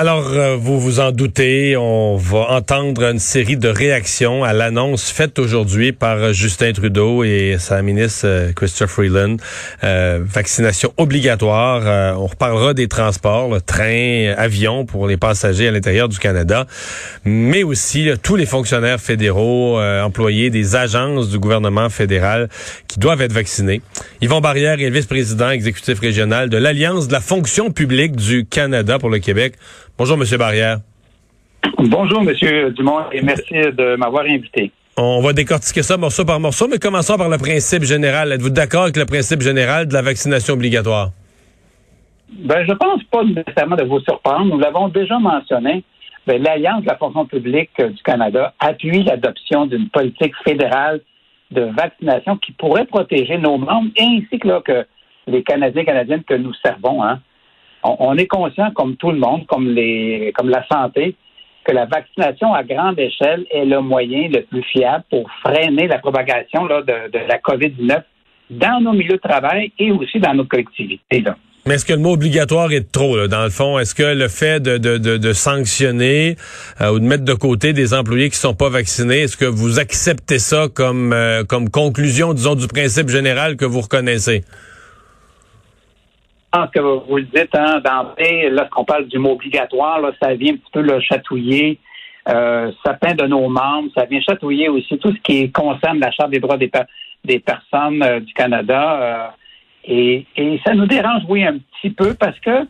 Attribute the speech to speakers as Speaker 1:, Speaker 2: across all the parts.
Speaker 1: Alors, euh, vous vous en doutez, on va entendre une série de réactions à l'annonce faite aujourd'hui par Justin Trudeau et sa ministre euh, Christopher Freeland. Euh, vaccination obligatoire. on reparlera des transports, le train, avion pour les passagers à l'intérieur du Canada, mais aussi tous les fonctionnaires fédéraux, employés des agences du gouvernement fédéral qui doivent être vaccinés. Yvon Barrière est vice-président exécutif régional de l'Alliance de la fonction publique du Canada pour le Québec. Bonjour, M. Barrière.
Speaker 2: Bonjour, M. Dumont, et merci de m'avoir invité.
Speaker 1: On va décortiquer ça morceau par morceau, mais commençons par le principe général. Êtes-vous d'accord avec le principe général de la vaccination obligatoire?
Speaker 2: Ben, je pense pas nécessairement de vous surprendre. Nous l'avons déjà mentionné. Ben, L'Alliance de la fonction publique du Canada appuie l'adoption d'une politique fédérale de vaccination qui pourrait protéger nos membres ainsi que, que les Canadiens et Canadiennes que nous servons. Hein on, est conscient, comme tout le monde, comme la santé, que la vaccination à grande échelle est le moyen le plus fiable pour freiner la propagation de, la COVID-19 dans nos milieux de travail et aussi dans nos collectivités.
Speaker 1: Mais est-ce que le mot obligatoire est trop, dans le fond? Est-ce que le fait de, sanctionner euh, ou de mettre de côté des employés qui sont pas vaccinés, est-ce que vous acceptez ça comme, euh, comme conclusion, disons, du principe général que vous reconnaissez?
Speaker 2: Pense que vous le dites, hein, lorsqu'on parle du mot obligatoire, là, ça vient un petit peu le chatouiller euh, certains de nos membres, ça vient chatouiller aussi tout ce qui concerne la Charte des droits des, des personnes euh, du Canada. Euh, et, et, ça nous dérange, oui, un petit peu parce que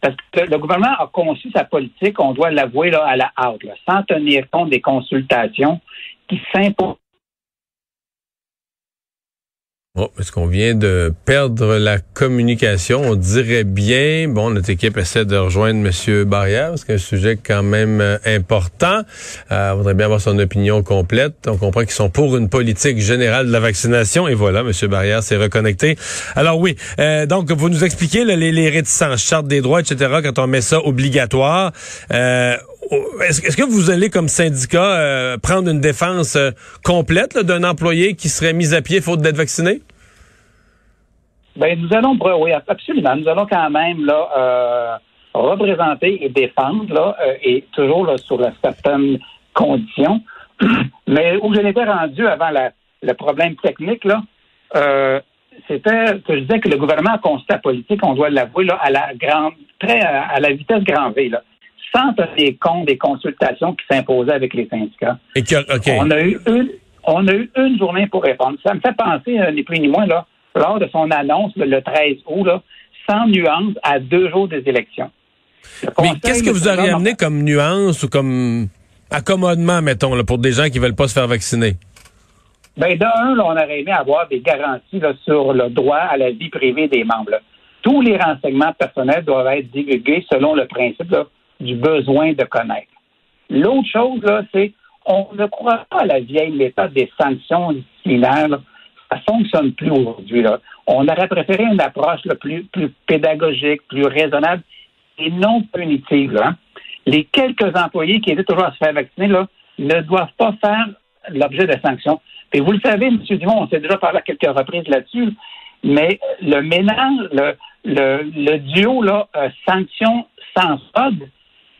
Speaker 2: parce que le gouvernement a conçu sa politique, on doit l'avouer là, à la hâte, sans tenir compte des consultations qui s'imposent
Speaker 1: Oh, est-ce qu'on vient de perdre la communication? On dirait bien. Bon, notre équipe essaie de rejoindre M. Barrière, parce qu'un sujet quand même euh, important. Euh, on voudrait bien avoir son opinion complète. On comprend qu'ils sont pour une politique générale de la vaccination. Et voilà, M. Barrière s'est reconnecté. Alors oui, euh, donc vous nous expliquez les, réticences, charte des droits, etc., quand on met ça obligatoire. Est-ce que vous allez, comme syndicat, euh, prendre une défense euh, complète d'un employé qui serait mis à pied faute d'être vacciné?
Speaker 2: Ben, nous allons, oui, absolument. Nous allons quand même là euh, représenter et défendre là, et toujours là, sur certaines conditions. Mais où je l'étais rendu avant le problème technique là, c'était que je disais que le gouvernement a constaté la politique, on doit l'avouer à la grande, très à la vitesse grand V là sans tenir compte des consultations qui s'imposaient avec les syndicats. On a eu une, on a eu une journée pour répondre. Ça me fait penser, euh, ni plus ni moins, là, lors de son annonce le 13 août, là, sans nuance, à deux jours des élections.
Speaker 1: Mais qu'est-ce que vous auriez amené comme nuance ou comme accommodement, mettons, là, pour des gens qui veulent pas se faire vacciner?
Speaker 2: Ben, d'un, on aurait aimé avoir des garanties sur le droit à la vie privée des membres. Tous les renseignements personnels doivent être divulgués selon le principe du besoin de connaître. L'autre chose, là, c'est on ne croit pas à la vieille méthode des sanctions disciplinaires. Ça ne fonctionne plus aujourd'hui. On aurait préféré une approche plus, plus pédagogique, plus raisonnable et non punitive. Hein. Les quelques employés qui étaient toujours à se faire vacciner là, ne doivent pas faire l'objet de sanctions. Et vous le savez, M. Dumont, on s'est déjà parlé à quelques reprises là-dessus, mais le mélange, le, le, duo là, euh, sanction sans solde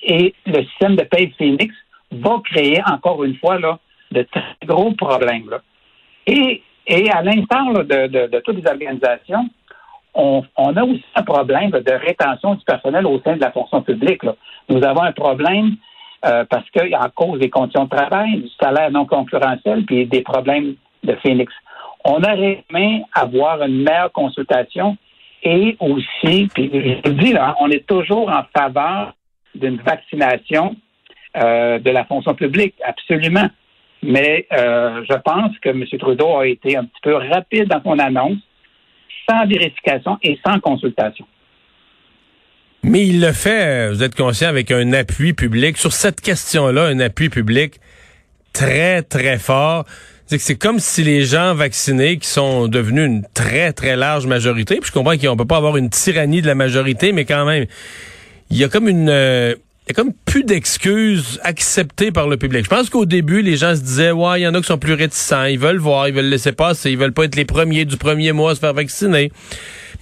Speaker 2: et le système de paye Phoenix va créer encore une fois là, de très gros problèmes. Et, et à l'instar de, toutes les organisations, on, a aussi un problème de rétention du personnel au sein de la fonction publique. Nous avons un problème euh, parce qu'à cause des conditions de travail, du salaire non concurrentiel, puis des problèmes de Phoenix. On aurait aimé avoir une meilleure consultation et aussi, puis je dis là, on est toujours en faveur d'une vaccination euh, de la fonction publique, absolument. Mais euh, je pense que M. Trudeau a été un petit peu rapide dans son annonce, sans vérification et sans consultation.
Speaker 1: Mais il le fait, vous êtes conscient, avec un appui public. Sur cette question-là, un appui public très, très fort. C'est comme si les gens vaccinés, qui sont devenus une très, très large majorité, puis je comprends qu'on peut pas avoir une tyrannie de la majorité, mais quand même, il y a comme une, euh, il y a comme plus d'excuses acceptées par le public. Je pense qu'au début, les gens se disaient, ouais, il y en a qui sont plus réticents, ils veulent voir, ils veulent laisser passer, ils veulent pas être les premiers du premier mois à se faire vacciner.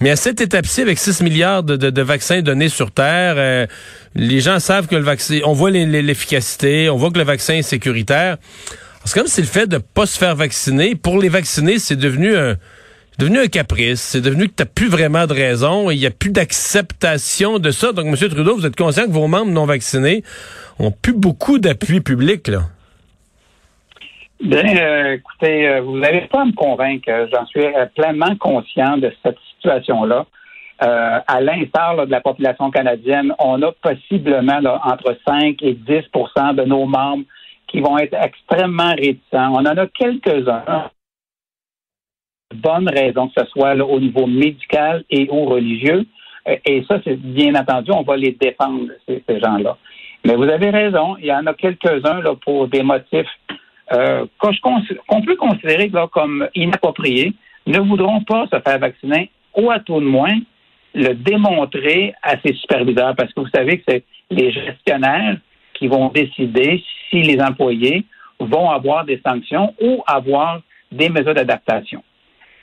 Speaker 1: Mais à cette étape-ci, avec 6 milliards de, vaccins donnés sur Terre, euh, les gens savent que le vaccin, on voit l'efficacité, on voit que le vaccin est sécuritaire. C'est comme si le fait de pas se faire vacciner, pour les vacciner, c'est devenu un devenu un caprice. C'est devenu que tu n'as plus vraiment de raison. Il n'y a plus d'acceptation de ça. Donc, M. Trudeau, vous êtes conscient que vos membres non vaccinés ont plus beaucoup d'appui public, là?
Speaker 2: Bien, euh, écoutez, euh, vous n'avez pas à me convaincre. J'en suis euh, pleinement conscient de cette situation-là. à l'instar de la population canadienne, on a possiblement entre 5 et 10% de nos membres qui vont être extrêmement réticents. On en a quelques-uns bonnes raisons, que ce soit au niveau médical et ou religieux. Euh, et ça, c'est bien entendu, on va les défendre, ces, gens-là. Mais vous avez raison, il y en a quelques-uns pour des motifs euh, qu'on peut considérer comme inappropriés, ne voudront pas se faire vacciner ou à tout de moins le démontrer à ses superviseurs, parce que vous savez que c'est les gestionnaires qui vont décider si les employés vont avoir des sanctions ou avoir des mesures d'adaptation.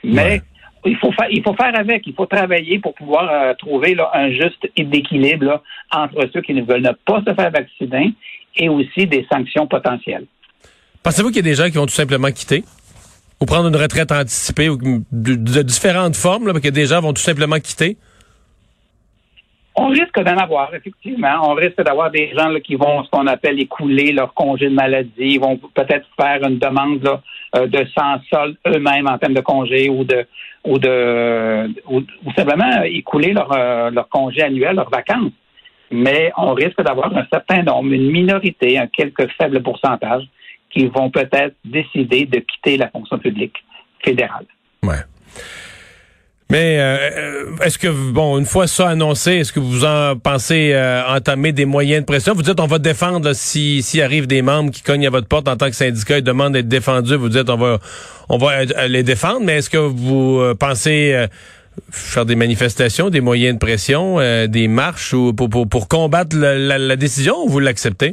Speaker 2: Mais il faut faire, il faut faire avec, il faut travailler pour pouvoir euh, trouver là, un juste équilibre entre ceux qui ne veulent pas se faire vacciner et aussi des sanctions potentielles.
Speaker 1: Pensez-vous qu'il y a des gens qui vont tout simplement quitter? Ou prendre une retraite anticipée ou de, différentes formes, là, que des gens vont tout simplement quitter?
Speaker 2: On risque d'en avoir, effectivement. On risque d'avoir des gens qui vont, ce qu'on appelle, écouler leur congé de maladie. Vont peut-être faire une demande euh, de sans solde eux-mêmes en termes de congé ou de ou de ou, simplement écouler leur, euh, leur congé annuel, leurs vacances. Mais on risque d'avoir un certain nombre, une minorité, un quelque faible pourcentage, qui vont peut-être décider de quitter la fonction publique fédérale.
Speaker 1: Ouais. Mais euh, est-ce que, bon, une fois ça annoncé, est-ce que vous en pensez euh, entamer des moyens de pression? Vous dites on va défendre s'il si, arrive des membres qui cognent à votre porte en tant que syndicat et demandent d'être défendus, vous dites on va on va euh, les défendre, mais est-ce que vous pensez faire des manifestations, des moyens de pression, des marches ou pour, pour, combattre la, décision ou vous l'acceptez?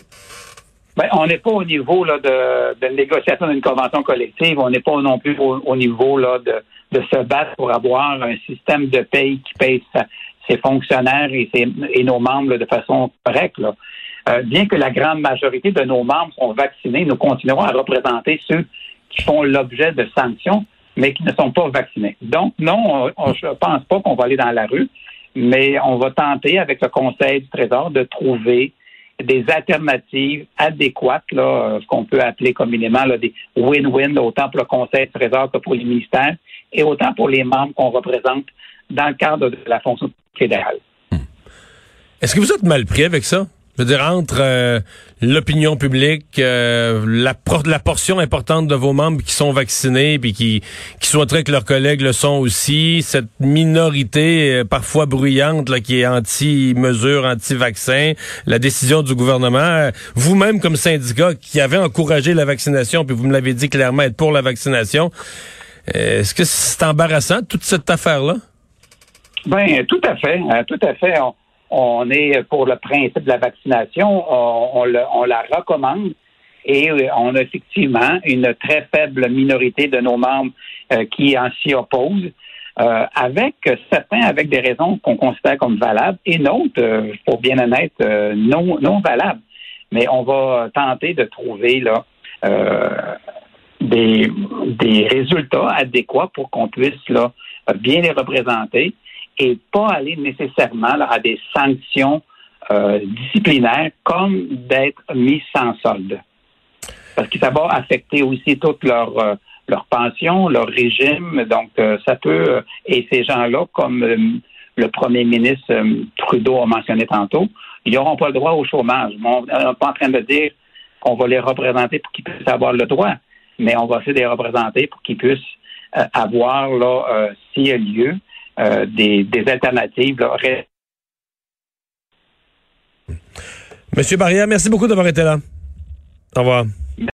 Speaker 2: Ben, on n'est pas au niveau là, de, de négociation d'une convention collective, on n'est pas non plus au niveau là, de de se battre pour avoir un système de paye qui paye ses fonctionnaires et, et nos membres de façon correcte. Euh, bien que la grande majorité de nos membres sont vaccinés, nous continuerons à représenter ceux qui font l'objet de sanctions, mais qui ne sont pas vaccinés. Donc, non, je ne pense pas qu'on va aller dans la rue, mais on va tenter avec le Conseil du Trésor de trouver des alternatives adéquates, là, ce qu'on peut appeler communément là, des win-win, autant pour le Conseil du Trésor que pour les ministères, et autant pour les membres qu'on représente dans le cadre de la fonction fédérale. Hmm.
Speaker 1: Est-ce que vous êtes mal pris avec ça? Je veux dire, entre euh, l'opinion publique, euh, la, portion importante de vos membres qui sont vaccinés puis qui, qui souhaiteraient que leurs collègues le sont aussi, cette minorité euh, parfois bruyante là, qui est anti-mesure, anti-vaccin, la décision du gouvernement, vous-même comme syndicat qui avez encouragé la vaccination, puis vous me l'avez dit clairement être pour la vaccination, est-ce que c'est embarrassant, toute cette affaire-là?
Speaker 2: Ben, tout à fait. Euh, tout à fait. On, est pour le principe de la vaccination. On, la recommande. Et euh, on a effectivement une très faible minorité de nos membres euh, qui en s'y opposent, avec certains avec des raisons qu'on considère comme valables et d'autres, pour bien honnête, non, non valables. Mais on va tenter de trouver là des, des résultats adéquats pour qu'on puisse là, bien les représenter et pas aller nécessairement à des sanctions euh, disciplinaires comme d'être mis sans solde. Parce que ça va affecter aussi toute leur, euh, leur pension, leur régime. Donc, euh, ça peut, et ces gens-là, comme le premier ministre Trudeau a mentionné tantôt, ils n'auront pas le droit au chômage. On n'est pas en train de dire qu'on va les représenter pour qu'ils puissent avoir le droit mais on va essayer de les représenter pour qu'ils puissent euh, avoir, là, euh, s'il y a lieu, euh, des, alternatives.
Speaker 1: Monsieur Barrière, merci beaucoup d'avoir été là. Au revoir.